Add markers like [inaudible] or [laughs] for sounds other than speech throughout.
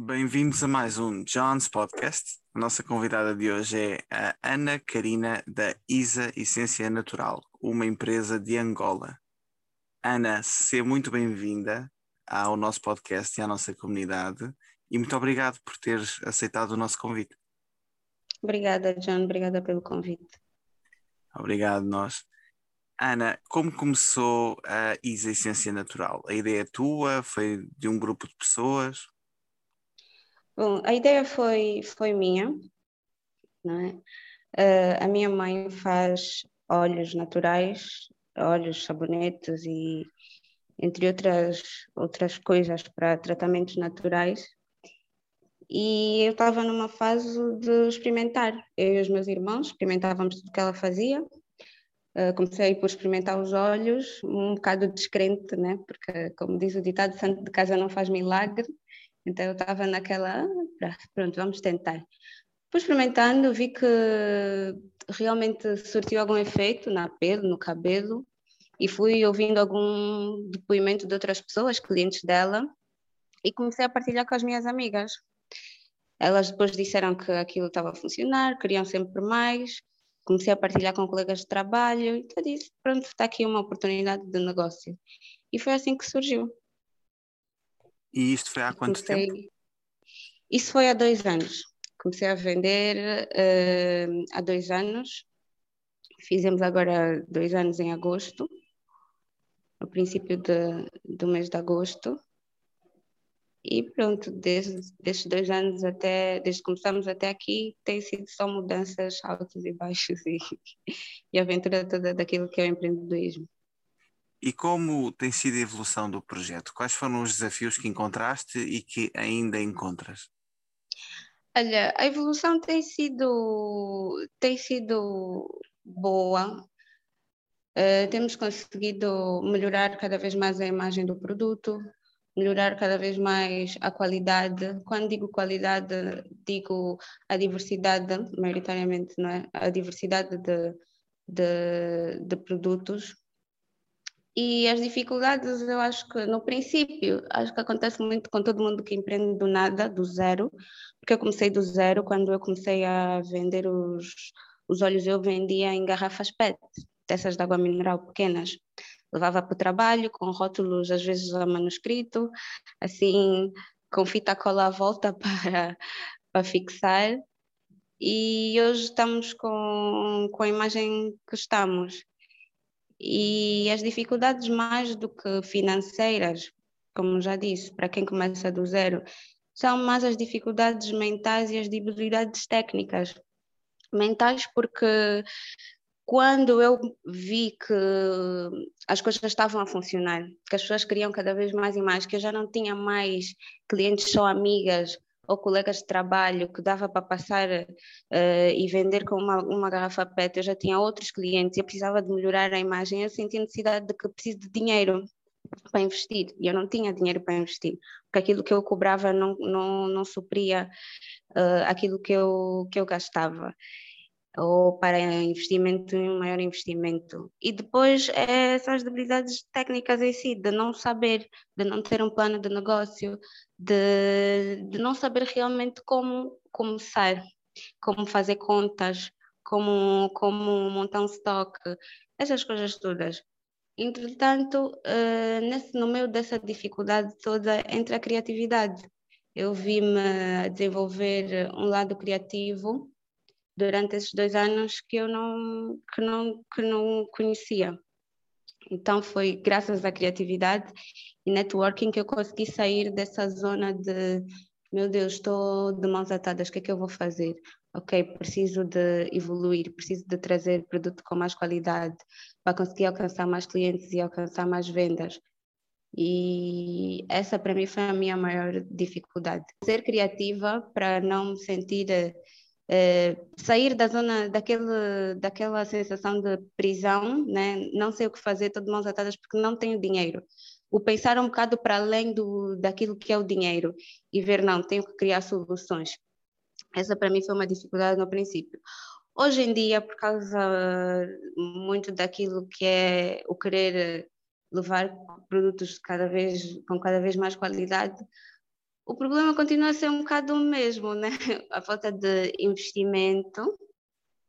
Bem-vindos a mais um John's Podcast. A nossa convidada de hoje é a Ana Karina da Isa Essência Natural, uma empresa de Angola. Ana, seja muito bem-vinda ao nosso podcast e à nossa comunidade e muito obrigado por ter aceitado o nosso convite. Obrigada, John. Obrigada pelo convite. Obrigado, nós. Ana, como começou a Isa Essência Natural? A ideia é tua? Foi de um grupo de pessoas? Bom, a ideia foi, foi minha, não é? Uh, a minha mãe faz óleos naturais, óleos, sabonetes e entre outras, outras coisas para tratamentos naturais. E eu estava numa fase de experimentar. Eu e os meus irmãos experimentávamos tudo que ela fazia. Uh, comecei por experimentar os olhos, um bocado descrente, né? porque, como diz o ditado, santo de casa não faz milagre. Então eu estava naquela, ah, pronto, vamos tentar. Depois experimentando, vi que realmente surtiu algum efeito na pele, no cabelo, e fui ouvindo algum depoimento de outras pessoas, clientes dela, e comecei a partilhar com as minhas amigas. Elas depois disseram que aquilo estava a funcionar, queriam sempre mais. Comecei a partilhar com colegas de trabalho, então disse: pronto, está aqui uma oportunidade de negócio. E foi assim que surgiu. E isto foi há quanto Comecei... tempo? Isso foi há dois anos. Comecei a vender uh, há dois anos. Fizemos agora dois anos em agosto, no princípio de, do mês de agosto. E pronto, desde, desde dois anos até, desde que começamos até aqui, tem sido só mudanças altos e baixos [laughs] e, e a aventura toda daquilo que é o empreendedorismo. E como tem sido a evolução do projeto? Quais foram os desafios que encontraste e que ainda encontras? Olha, a evolução tem sido, tem sido boa. Uh, temos conseguido melhorar cada vez mais a imagem do produto, melhorar cada vez mais a qualidade. Quando digo qualidade, digo a diversidade, maioritariamente, não é? A diversidade de, de, de produtos e as dificuldades, eu acho que no princípio, acho que acontece muito com todo mundo que empreende do nada, do zero, porque eu comecei do zero, quando eu comecei a vender os, os óleos, eu vendia em garrafas PET, dessas de água mineral pequenas. Levava para o trabalho com rótulos, às vezes a manuscrito, assim, com fita cola à volta [laughs] para, para fixar. E hoje estamos com, com a imagem que estamos e as dificuldades mais do que financeiras, como já disse, para quem começa do zero, são mais as dificuldades mentais e as debilidades técnicas. Mentais porque quando eu vi que as coisas estavam a funcionar, que as pessoas queriam cada vez mais e mais, que eu já não tinha mais clientes só amigas, ou colegas de trabalho que dava para passar uh, e vender com uma, uma garrafa PET, eu já tinha outros clientes e eu precisava de melhorar a imagem, eu senti necessidade de que preciso de dinheiro para investir e eu não tinha dinheiro para investir, porque aquilo que eu cobrava não, não, não supria uh, aquilo que eu, que eu gastava ou para investimento um maior investimento. E depois é essas debilidades técnicas em si, de não saber, de não ter um plano de negócio, de, de não saber realmente como começar, como fazer contas, como, como montar um estoque, essas coisas todas. Entretanto, uh, nesse, no meio dessa dificuldade toda, entra a criatividade. Eu vi-me desenvolver um lado criativo durante esses dois anos que eu não, que não, que não conhecia. Então foi graças à criatividade e networking que eu consegui sair dessa zona de meu Deus, estou de mãos atadas, o que é que eu vou fazer? Ok, preciso de evoluir, preciso de trazer produto com mais qualidade para conseguir alcançar mais clientes e alcançar mais vendas. E essa para mim foi a minha maior dificuldade. Ser criativa para não me sentir eh, sair da zona daquele, daquela sensação de prisão, né? não sei o que fazer, estou de mãos atadas porque não tenho dinheiro. O pensar um bocado para além do, daquilo que é o dinheiro e ver, não, tenho que criar soluções. Essa para mim foi uma dificuldade no princípio. Hoje em dia, por causa muito daquilo que é o querer levar produtos cada vez, com cada vez mais qualidade, o problema continua a ser um bocado o mesmo, né? [laughs] A falta de investimento,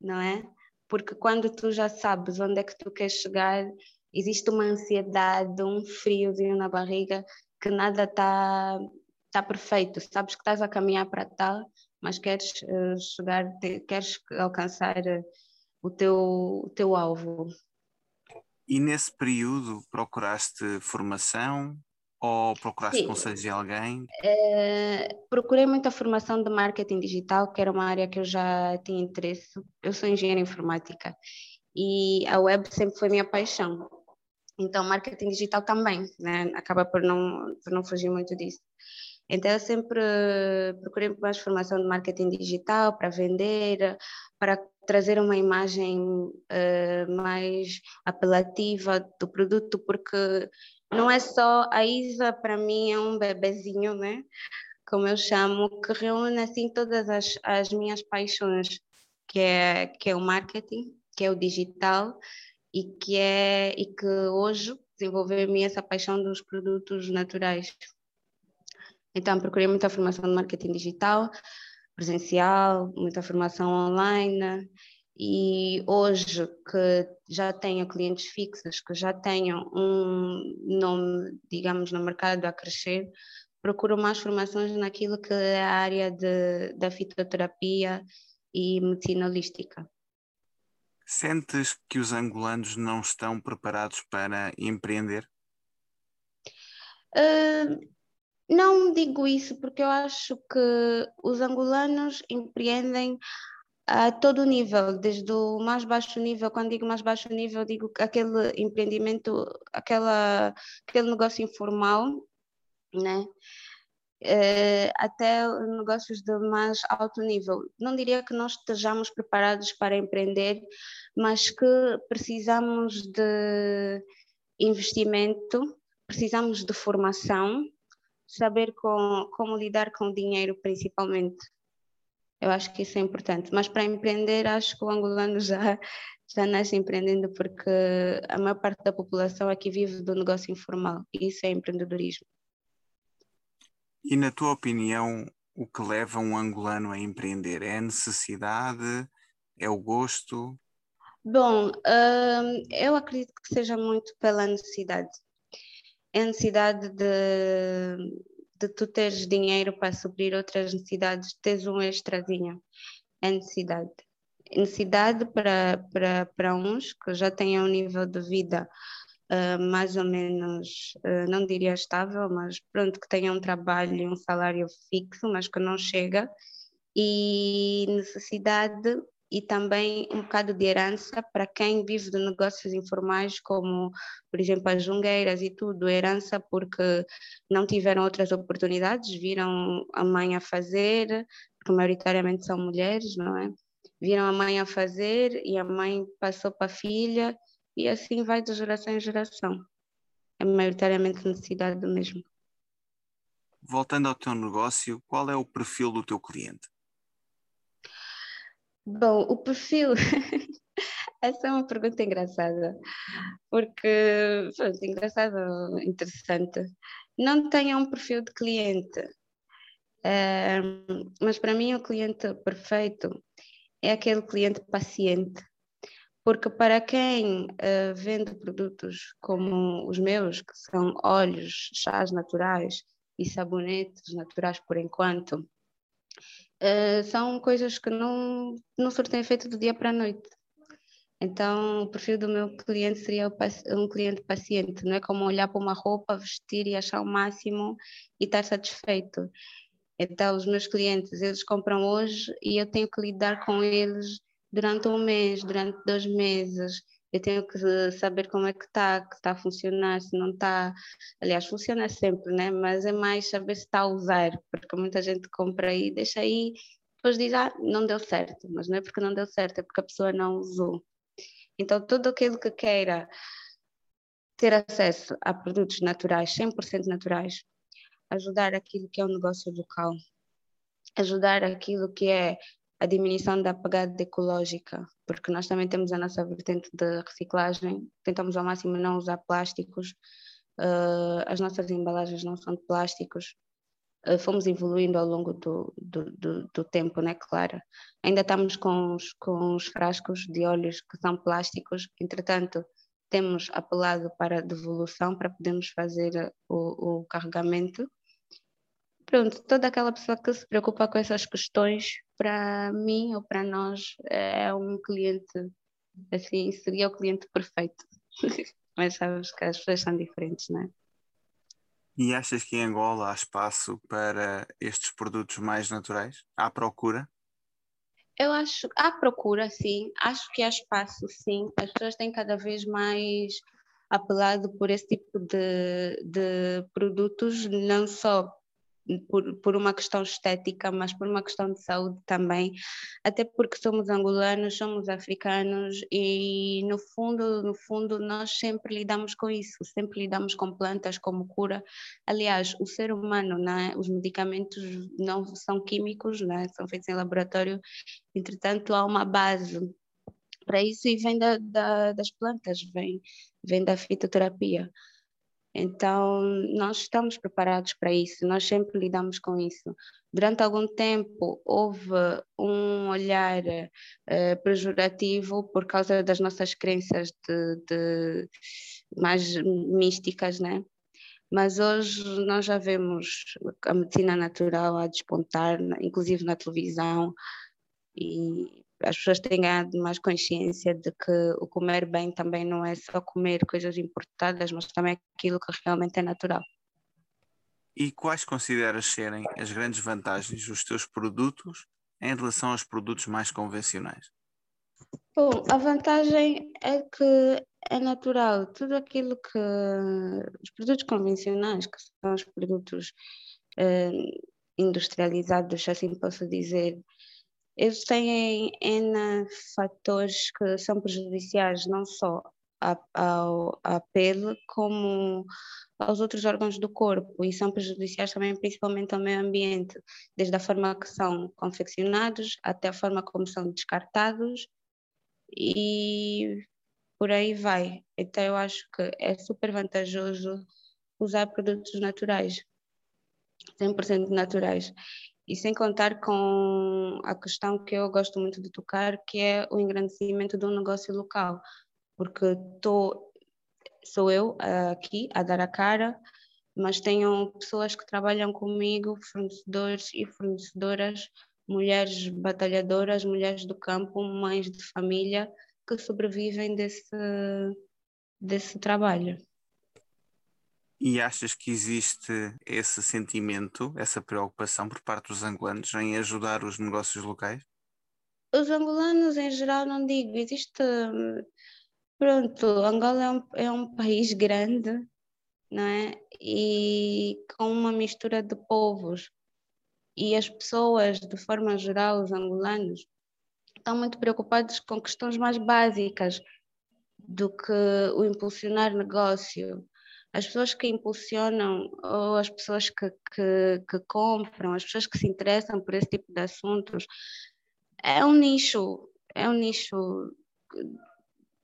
não é? Porque quando tu já sabes onde é que tu queres chegar, existe uma ansiedade, um friozinho na barriga que nada está tá perfeito. Sabes que estás a caminhar para tal, mas queres uh, chegar, queres alcançar uh, o, teu, o teu alvo. E nesse período procuraste formação? Ou procuraste Sim. conselhos de alguém? Uh, procurei muita formação de marketing digital, que era uma área que eu já tinha interesse. Eu sou engenheira informática e a web sempre foi minha paixão. Então, marketing digital também, né? acaba por não, por não fugir muito disso. Então, eu sempre procurei mais formação de marketing digital para vender, para trazer uma imagem uh, mais apelativa do produto, porque não é só a Isa, para mim, é um bebezinho, né? Como eu chamo, que reúne assim todas as, as minhas paixões, que é, que é o marketing, que é o digital e que é e que hoje mim essa paixão dos produtos naturais. Então procurei muita formação de marketing digital, presencial, muita formação online e hoje que já tenho clientes fixos, que já tenho um nome, digamos, no mercado a crescer, procuro mais formações naquilo que é a área de, da fitoterapia e medicina holística. Sentes que os angolanos não estão preparados para empreender? Uh, não digo isso porque eu acho que os angolanos empreendem a todo nível, desde o mais baixo nível, quando digo mais baixo nível, digo aquele empreendimento, aquela, aquele negócio informal, né? É, até negócios de mais alto nível. Não diria que nós estejamos preparados para empreender, mas que precisamos de investimento, precisamos de formação, saber com, como lidar com o dinheiro principalmente. Eu acho que isso é importante. Mas para empreender, acho que o angolano já, já nasce empreendendo porque a maior parte da população aqui vive do negócio informal e isso é empreendedorismo. E na tua opinião, o que leva um angolano a empreender? É a necessidade? É o gosto? Bom, hum, eu acredito que seja muito pela necessidade. É a necessidade de, de tu teres dinheiro para suprir outras necessidades, teres um extrazinho. É necessidade. Necessidade para, para, para uns que já têm um nível de vida uh, mais ou menos, uh, não diria estável, mas pronto, que tenham um trabalho e um salário fixo, mas que não chega, e necessidade e também um bocado de herança para quem vive de negócios informais, como, por exemplo, as jungueiras e tudo, herança porque não tiveram outras oportunidades, viram a mãe a fazer, porque maioritariamente são mulheres, não é? Viram a mãe a fazer e a mãe passou para a filha e assim vai de geração em geração. É maioritariamente necessidade do mesmo. Voltando ao teu negócio, qual é o perfil do teu cliente? Bom, o perfil. [laughs] Essa é uma pergunta engraçada, porque, pronto, engraçado, interessante. Não tenho um perfil de cliente, mas para mim o cliente perfeito é aquele cliente paciente, porque para quem uh, vende produtos como os meus, que são óleos, chás naturais e sabonetes naturais por enquanto, uh, são coisas que não, não surtem efeito do dia para a noite. Então, o perfil do meu cliente seria um cliente paciente, não é como olhar para uma roupa, vestir e achar o máximo e estar satisfeito. Então, os meus clientes, eles compram hoje e eu tenho que lidar com eles durante um mês, durante dois meses, eu tenho que saber como é que está, que está a funcionar, se não está. Aliás, funciona sempre, né? Mas é mais saber se está a usar, porque muita gente compra aí, deixa aí, depois diz, ah, não deu certo, mas não é porque não deu certo, é porque a pessoa não usou. Então, tudo aquilo que queira ter acesso a produtos naturais, 100% naturais, ajudar aquilo que é um negócio local, ajudar aquilo que é a diminuição da pegada ecológica, porque nós também temos a nossa vertente de reciclagem, tentamos ao máximo não usar plásticos, uh, as nossas embalagens não são de plásticos, uh, fomos evoluindo ao longo do, do, do, do, tempo, né? Claro. Ainda estamos com os, com os frascos de óleos que são plásticos, entretanto, temos apelado para devolução para podermos fazer o, o carregamento. Pronto, toda aquela pessoa que se preocupa com essas questões, para mim ou para nós, é um cliente, assim, seria o cliente perfeito. [laughs] Mas sabes que as pessoas são diferentes, não é? E achas que em Angola há espaço para estes produtos mais naturais? Há procura? Eu acho, há procura, sim. Acho que há espaço, sim. As pessoas têm cada vez mais apelado por esse tipo de, de produtos, não só por, por uma questão estética, mas por uma questão de saúde também, até porque somos angolanos, somos africanos e no fundo, no fundo nós sempre lidamos com isso, sempre lidamos com plantas como cura. Aliás, o ser humano, né, os medicamentos não são químicos, né, são feitos em laboratório, entretanto há uma base para isso e vem da, da, das plantas, vem, vem da fitoterapia. Então, nós estamos preparados para isso, nós sempre lidamos com isso. Durante algum tempo, houve um olhar uh, pejorativo por causa das nossas crenças de, de mais místicas, né? Mas hoje nós já vemos a medicina natural a despontar, inclusive na televisão, e as pessoas têm ganhado mais consciência de que o comer bem também não é só comer coisas importadas, mas também aquilo que realmente é natural. E quais consideras serem as grandes vantagens dos teus produtos em relação aos produtos mais convencionais? Bom, a vantagem é que é natural. Tudo aquilo que. Os produtos convencionais, que são os produtos eh, industrializados, assim posso dizer, eles têm N fatores que são prejudiciais não só ao, à pele, como aos outros órgãos do corpo e são prejudiciais também principalmente ao meio ambiente, desde a forma que são confeccionados até a forma como são descartados e por aí vai. Então eu acho que é super vantajoso usar produtos naturais, 100% naturais. E sem contar com a questão que eu gosto muito de tocar, que é o engrandecimento de um negócio local, porque tô, sou eu aqui a dar a cara, mas tenho pessoas que trabalham comigo, fornecedores e fornecedoras, mulheres batalhadoras, mulheres do campo, mães de família, que sobrevivem desse, desse trabalho. E achas que existe esse sentimento, essa preocupação por parte dos angolanos em ajudar os negócios locais? Os angolanos, em geral, não digo. Existe. Pronto, Angola é um, é um país grande, não é? E com uma mistura de povos. E as pessoas, de forma geral, os angolanos, estão muito preocupados com questões mais básicas do que o impulsionar negócio as pessoas que impulsionam ou as pessoas que, que, que, compram, as pessoas que se interessam por esse tipo de assuntos, é um nicho, é um nicho,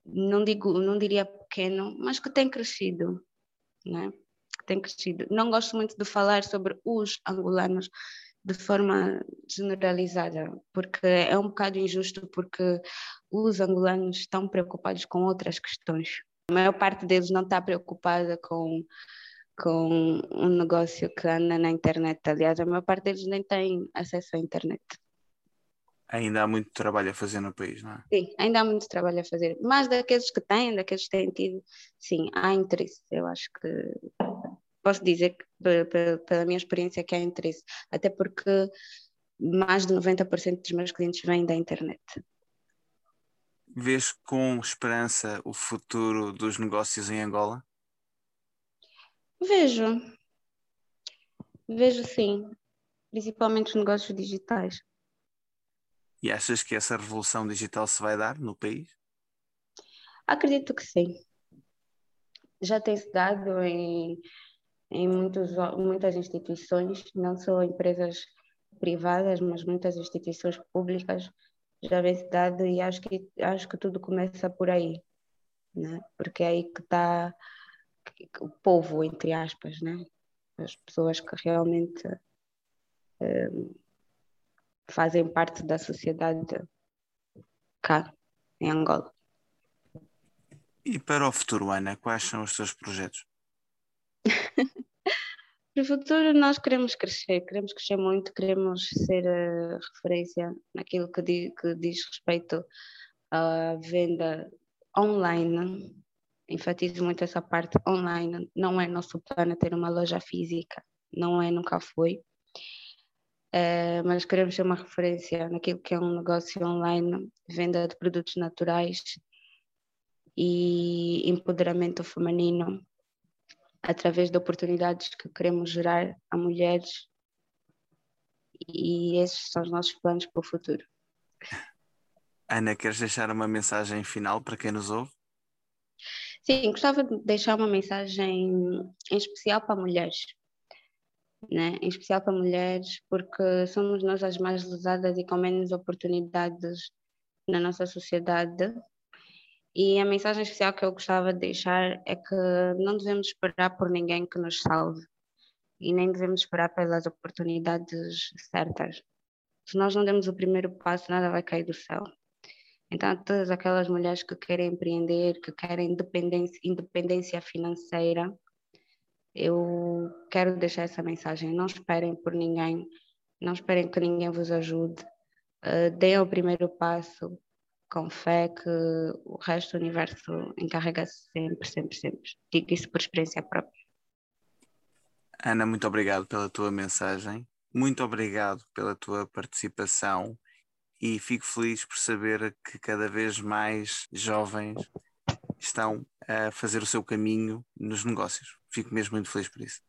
não digo, não diria pequeno, mas que tem crescido, né? tem crescido. Não gosto muito de falar sobre os angolanos de forma generalizada, porque é um bocado injusto, porque os angolanos estão preocupados com outras questões. A maior parte deles não está preocupada com, com um negócio que anda na internet. Aliás, a maior parte deles nem tem acesso à internet. Ainda há muito trabalho a fazer no país, não é? Sim, ainda há muito trabalho a fazer. Mas daqueles que têm, daqueles que têm tido, sim, há interesse. Eu acho que posso dizer que, pela minha experiência, que há interesse. Até porque mais de 90% dos meus clientes vêm da internet. Vês com esperança o futuro dos negócios em Angola? Vejo. Vejo sim, principalmente os negócios digitais. E achas que essa revolução digital se vai dar no país? Acredito que sim. Já tem se dado em, em muitos, muitas instituições, não só empresas privadas, mas muitas instituições públicas já vem se dado e acho que, acho que tudo começa por aí, né? porque é aí que está o povo, entre aspas, né? as pessoas que realmente uh, fazem parte da sociedade cá em Angola. E para o futuro, Ana, quais são os seus projetos? [laughs] para o futuro, nós queremos crescer, queremos crescer muito, queremos ser uh, referência naquilo que, di que diz respeito à venda online. Enfatizo muito essa parte online. Não é nosso plano ter uma loja física, não é, nunca foi. Uh, mas queremos ser uma referência naquilo que é um negócio online, venda de produtos naturais e empoderamento feminino através de oportunidades que queremos gerar a mulheres e esses são os nossos planos para o futuro. Ana, queres deixar uma mensagem final para quem nos ouve? Sim, gostava de deixar uma mensagem em especial para mulheres né? em especial para mulheres, porque somos nós as mais lesadas e com menos oportunidades na nossa sociedade. E a mensagem especial que eu gostava de deixar é que não devemos esperar por ninguém que nos salve e nem devemos esperar pelas oportunidades certas. Se nós não demos o primeiro passo, nada vai cair do céu. Então, todas aquelas mulheres que querem empreender, que querem independência, independência financeira, eu quero deixar essa mensagem. Não esperem por ninguém, não esperem que ninguém vos ajude. Uh, deem o primeiro passo com fé que o resto do universo encarrega-se sempre, sempre, sempre. Digo isso por experiência própria. Ana, muito obrigado pela tua mensagem. Muito obrigado pela tua participação e fico feliz por saber que cada vez mais jovens estão a fazer o seu caminho nos negócios fico mesmo muito feliz por isso.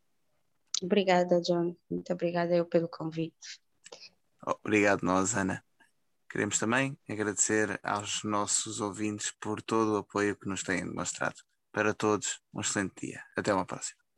Obrigada, John. Muito obrigada eu pelo convite. Obrigado, nós, Ana. Queremos também agradecer aos nossos ouvintes por todo o apoio que nos têm demonstrado. Para todos, um excelente dia. Até uma próxima.